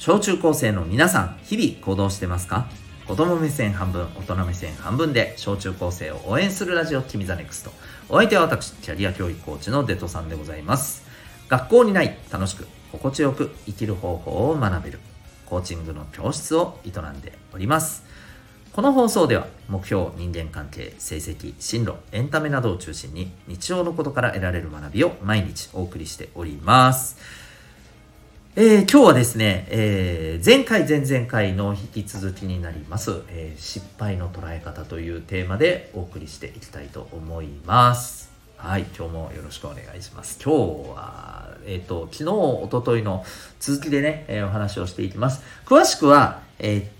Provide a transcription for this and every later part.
小中高生の皆さん、日々行動してますか？子供目線半分、大人目線半分で小中高生を応援するラジオ、君 the NEXT。お相手は私、キャリア教育コーチのデトさんでございます。学校にない楽しく、心地よく生きる方法を学べる、コーチングの教室を営んでおります。この放送では目標、人間関係、成績、進路、エンタメなどを中心に日常のことから得られる学びを毎日お送りしております。えー、今日はですね、えー、前回前々回の引き続きになります、えー、失敗の捉え方というテーマでお送りしていきたいと思います。はい、今日もよろしくお願いします。今日は、えっ、ー、と、昨日、おとといの続きでね、えお話をしていきます。詳しくは、え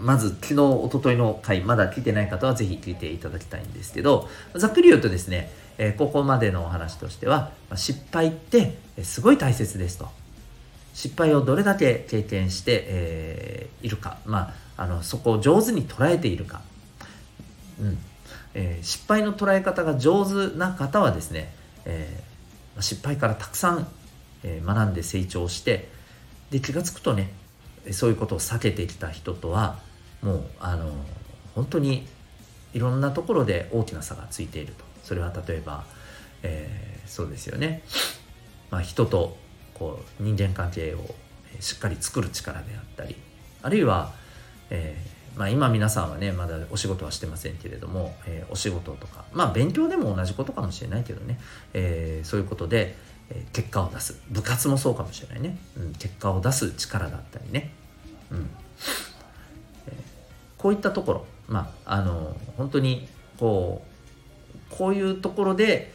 まず昨日、おとといの回、まだ聞いてない方はぜひ聞いていただきたいんですけど、ざっくり言うとですね、えここまでのお話としては、失敗ってすごい大切ですと。失敗をどれだけ経験して、えー、いるか、まあ、あのそこを上手に捉えているか、うん。えー、失敗の捉え方が上手な方はですね、えー、失敗からたくさん、えー、学んで成長してで気が付くとねそういうことを避けてきた人とはもうあの本当にいろんなところで大きな差がついていると。それは例えば、えー、そうですよね、まあ、人とこう人間関係をしっかり作る力であったりあるいは、えー、まあ、今皆さんはねまだお仕事はしてませんけれども、えー、お仕事とかまあ勉強でも同じことかもしれないけどね、えー、そういうことで、結果を出す。部活もそうかもしれないね、うん、結果を出す力だったりね、うん。えこういったところまああの本当にこうこういうところで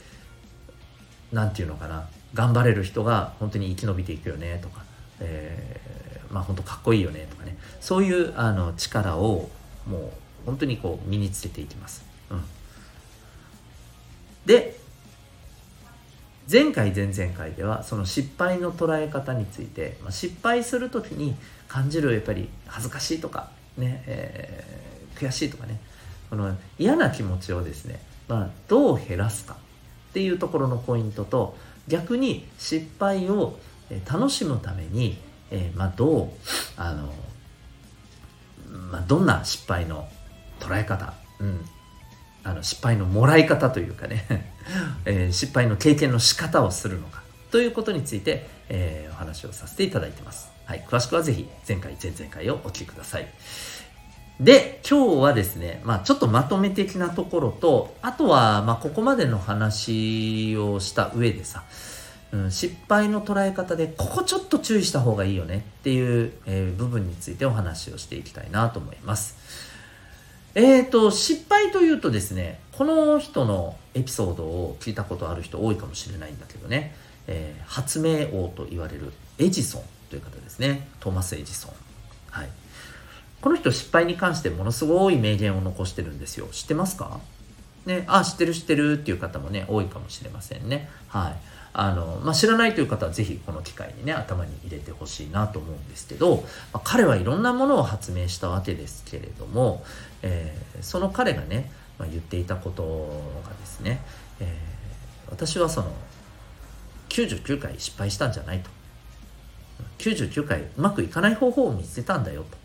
何て言うのかな。頑張れる人が本当に生き延びていくよねとか、えー、まあ本当かっこいいよねとかね。そういうあの力をもう本当にこう身につけていきます。うん、で前回前々回ではその失敗の捉え方について、まあ、失敗する時に感じるやっぱり恥ずかしいとかね、えー、悔しいとかね。この嫌な気持ちをですね、まあ、どう減らすかっていうところのポイントと逆に失敗を楽しむために、えー、まあ、どうあの、まあ、どんな失敗の捉え方、うん、あの失敗のもらい方というかね、えー、失敗の経験の仕方をするのかということについて、えー、お話をさせていただいてます。はい、詳しくはぜひ前回前々回をお聞きください。で、今日はですね、まあちょっとまとめ的なところと、あとは、まあここまでの話をした上でさ、うん、失敗の捉え方で、ここちょっと注意した方がいいよねっていう、えー、部分についてお話をしていきたいなと思います。えーと、失敗というとですね、この人のエピソードを聞いたことある人多いかもしれないんだけどね、えー、発明王と言われるエジソンという方ですね。トーマス・エジソン。はい。この人失敗に関してものすごい名言を残してるんですよ。知ってますか？ね、あ、知ってる知ってるっていう方もね、多いかもしれませんね。はい。あの、まあ、知らないという方はぜひこの機会にね、頭に入れてほしいなと思うんですけど、まあ、彼はいろんなものを発明したわけですけれども、えー、その彼がね、まあ、言っていたことがですね、えー、私はその、99回失敗したんじゃないと。99回うまくいかない方法を見つけたんだよと。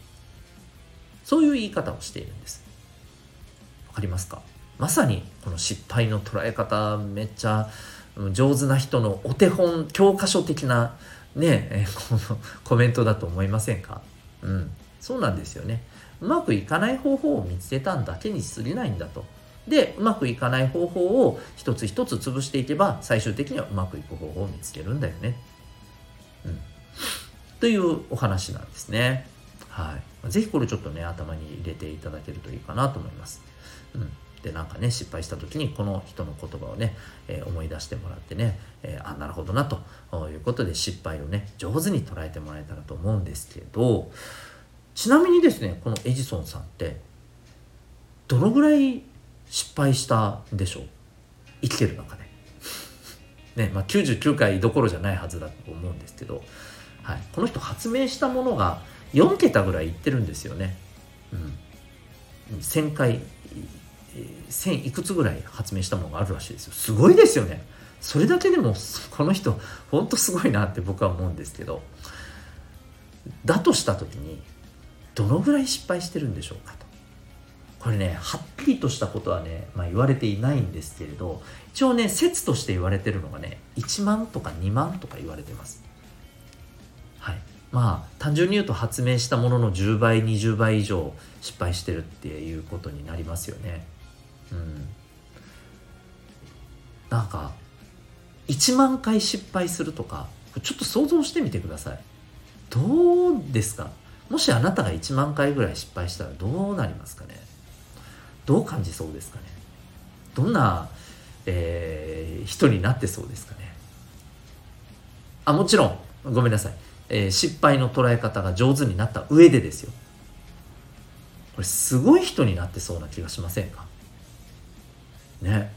そういう言い方をしているんです。わかりますか？まさにこの失敗の捉え方めっちゃ上手な人のお手本教科書的なね、この コメントだと思いませんか？うん。そうなんですよね。うまくいかない方法を見つけたんだけに過ぎないんだと。でうまくいかない方法を一つ一つ潰していけば最終的にはうまくいく方法を見つけるんだよね。うん。というお話なんですね。はい。是非これちょっとね頭に入れていただけるといいかなと思います。うん。でなんかね失敗した時にこの人の言葉をね、えー、思い出してもらってね、えー、あなるほどなということで失敗をね上手に捉えてもらえたらと思うんですけどちなみにですねこのエジソンさんってどのぐらい失敗したんでしょう？生きてる中で。ねまあ、99回どころじゃないはずだと思うんですけど、はい、この人発明したものが4桁ぐらいいってるんですよね。うん、1000回1000いくつぐらい発明したものがあるらしいですよ。すごいですよね。それだけでも この人ほんとすごいなって僕は思うんですけど。だとした時にどのぐらい失敗してるんでしょうかと。これねはっきりとしたことはね、まあ、言われていないんですけれど一応ね説として言われてるのがね1万とか2万とか言われてます。まあ単純に言うと発明したものの10倍20倍以上失敗してるっていうことになりますよね。うん。なんか1万回失敗するとかちょっと想像してみてください。どうですか？もしあなたが1万回ぐらい失敗したらどうなりますかね？どう感じそうですかね？どんな、えー、人になってそうですかね？あもちろん。ごめんなさい、えー、失敗の捉え方が上手になった上でですよ。これすごい人になってそうな気がしませんか？ね。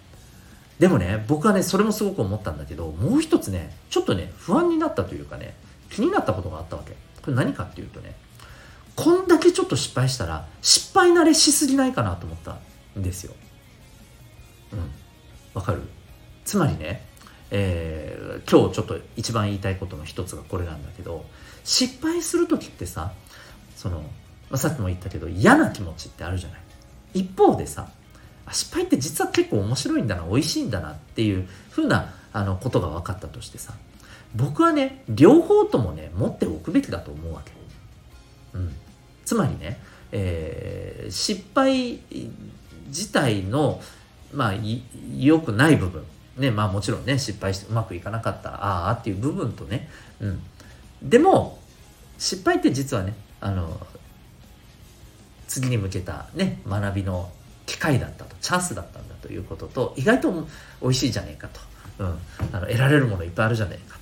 でもね僕はねそれもすごく思ったんだけどもう一つねちょっとね不安になったというかね気になったことがあったわけ。これ何かっていうとねこんだけちょっと失敗したら失敗慣れしすぎないかなと思ったんですよ。うん。わかる？つまりね、えー、今日ちょっと一番言いたいことの一つがこれなんだけど失敗する時ってさその、まあ、さっきも言ったけど嫌な気持ちってあるじゃない。一方でさ失敗って実は結構面白いんだな美味しいんだなっていうふうなあのことが分かったとしてさ僕はね両方ともね持っておくべきだと思うわけ。うん、つまりね、えー、失敗自体のまあ良くない部分ねまあもちろんね失敗してうまくいかなかったああっていう部分とね、うん、でも失敗って実はねあの次に向けたね学びの機会だったとチャンスだったんだということと意外と美味しいじゃねえかと、うん、あの得られるものいっぱいあるじゃねえか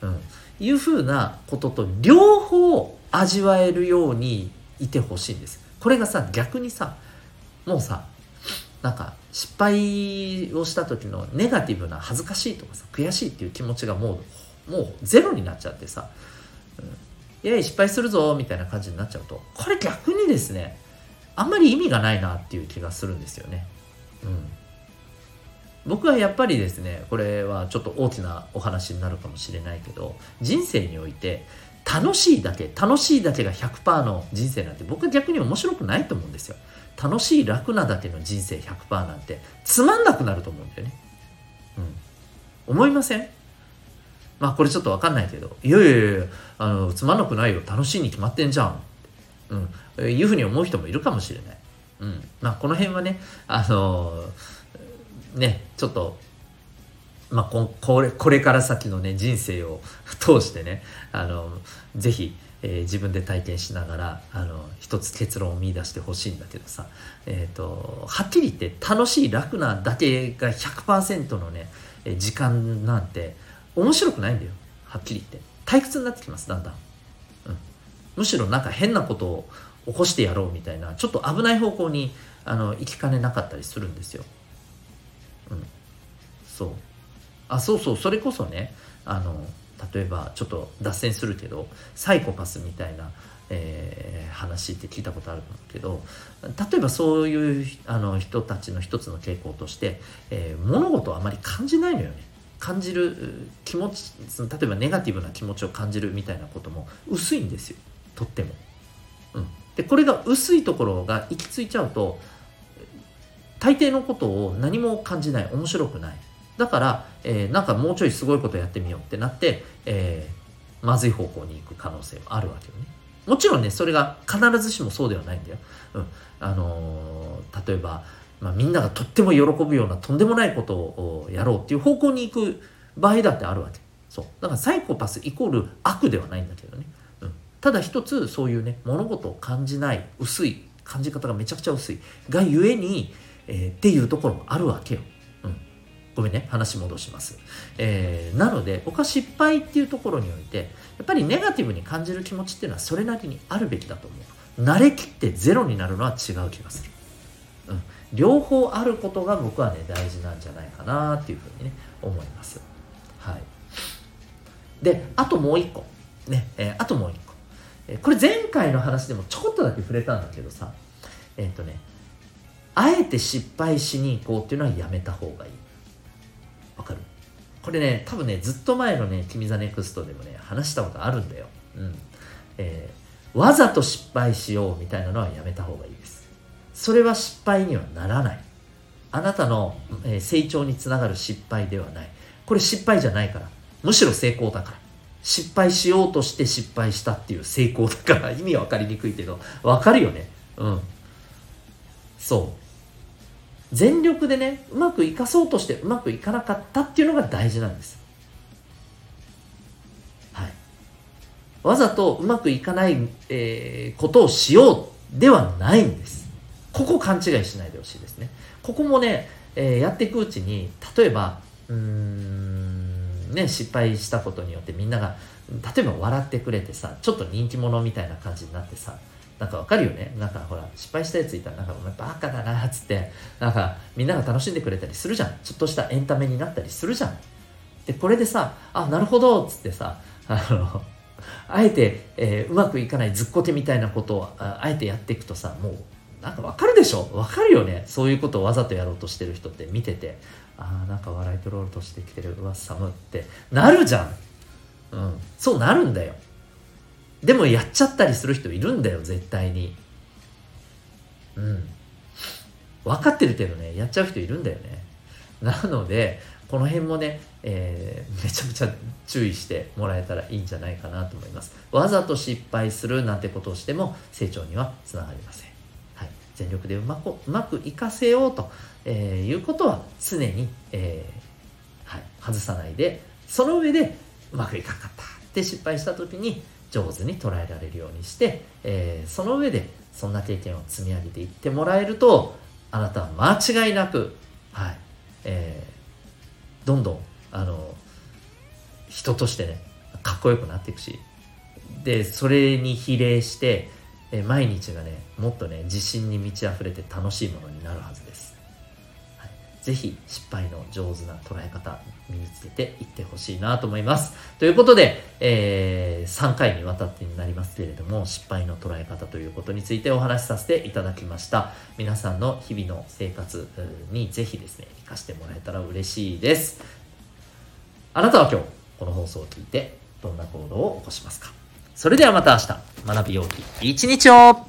と、うん、いうふうなことと両方味わえるようにいてほしいんです。これがさ逆にさもうさなんか失敗をした時のネガティブな恥ずかしいとかさ悔しいっていう気持ちがもうもうゼロになっちゃってさ、うん、いや失敗するぞみたいな感じになっちゃうとこれ逆にですねあんまり意味がないなっていう気がするんですよね。うん、僕はやっぱりですねこれはちょっと大きなお話になるかもしれないけど人生において楽しいだけ楽しいだけが100%の人生なんて僕は逆に面白くないと思うんですよ。楽しい楽なだけの人生100%なんてつまんなくなると思うんだよね。うん。思いません？まあこれちょっとわかんないけど、いやいやいや、あの、つまんなくないよ。楽しいに決まってんじゃん。うん。いうふうに思う人もいるかもしれない。うん。まあ、この辺はね、あのー、ね、ちょっと、まあ、ここれこれから先のね人生を 通してねあのぜひ、えー、自分で体験しながらあの一つ結論を見出してほしいんだけどさ、えーと、はっきり言って楽しい楽なだけが100%のね時間なんて面白くないんだよ。はっきり言って。退屈になってきますだんだん、うん、むしろなんか変なことを起こしてやろうみたいなちょっと危ない方向にあの行きかねなかったりするんですよ。うん、そう。あそうそうそれこそねあの例えばちょっと脱線するけどサイコパスみたいな、えー、話って聞いたことあるんだけど例えばそういうあの人たちの一つの傾向として、えー、物事をあまり感じないのよね。感じる気持ち例えばネガティブな気持ちを感じるみたいなことも薄いんですよとっても。うん、でこれが薄いところが行き着いちゃうと大抵のことを何も感じない面白くないだから、えー、なんかもうちょいすごいことやってみようってなって、えー、まずい方向に行く可能性もあるわけよね。もちろんねそれが必ずしもそうではないんだよ、うん。あのー、例えば、まあ、みんながとっても喜ぶようなとんでもないことをやろうっていう方向に行く場合だってあるわけ。そう。だからサイコパスイコール悪ではないんだけどね。うん。ただ一つそういうね物事を感じない薄い感じ方がめちゃくちゃ薄いがゆえに、えー、っていうところもあるわけよ。ごめんね話戻します、えー、なので僕は失敗っていうところにおいてやっぱりネガティブに感じる気持ちっていうのはそれなりにあるべきだと思う。慣れきってゼロになるのは違う気がする、うん、両方あることが僕はね大事なんじゃないかなっていうふうにね思います。はい。であともう一個。ね、えー、あともう一個。えこれ前回の話でもちょこっとだけ触れたんだけどさえっ、ー、とねあえて失敗しに行こうっていうのはやめた方がいい。これね多分ねずっと前のね「君 the NEXT でもね話したことあるんだよ、うん。えー、わざと失敗しようみたいなのはやめた方がいいです。それは失敗にはならない。あなたの、え成長につながる失敗ではない。これ失敗じゃないから。むしろ成功だから。失敗しようとして失敗したっていう成功だから。意味わかりにくいけど。わかるよね。うん。そう。全力でねうまくいかそうとしてうまくいかなかったっていうのが大事なんです。はい。わざとうまくいかない、えー、ことをしようではないんです。ここ勘違いしないでほしいですね。ここもね、えー、やっていくうちに例えばうーんね失敗したことによってみんなが例えば笑ってくれてさちょっと人気者みたいな感じになってさなんかわかるよね。なんかほら失敗したやついたらなんかお前バカだなっつってなんかみんなが楽しんでくれたりするじゃん。ちょっとしたエンタメになったりするじゃん。でこれでさあなるほどっつってさあのあえて、えー、うまくいかないずっこけみたいなことをあえてやっていくとさもうなんかわかるでしょ？わかるよね。そういうことをわざとやろうとしてる人って見てて。ああなんか笑い取ろうとしてきてる。うわ寒って。なるじゃん。うん。そうなるんだよ。でもやっちゃったりする人いるんだよ絶対に。うん。分かってるけどねやっちゃう人いるんだよね。なのでこの辺もね、えー、めちゃめちゃ注意してもらえたらいいんじゃないかなと思います。わざと失敗するなんてことをしても成長にはつながりません。はい。全力でうまくうまくいかせようと、えー、いうことは常に、えー、はい、外さないでその上でうまくいかなかったって失敗した時に上手に捉えられるようにして、えー、その上でそんな経験を積み上げていってもらえるとあなたは間違いなく、はいえー、どんどんあの人としてねかっこよくなっていくしでそれに比例してえ毎日がねもっとね自信に満ち溢れて楽しいものになるはず、ぜひ失敗の上手な捉え方身につけていってほしいなと思います。ということで、えー、3回にわたってになりますけれども失敗の捉え方ということについてお話しさせていただきました。皆さんの日々の生活にぜひですね生かしてもらえたら嬉しいです。あなたは今日この放送を聞いてどんな行動を起こしますか？それではまた明日、学びようき一日を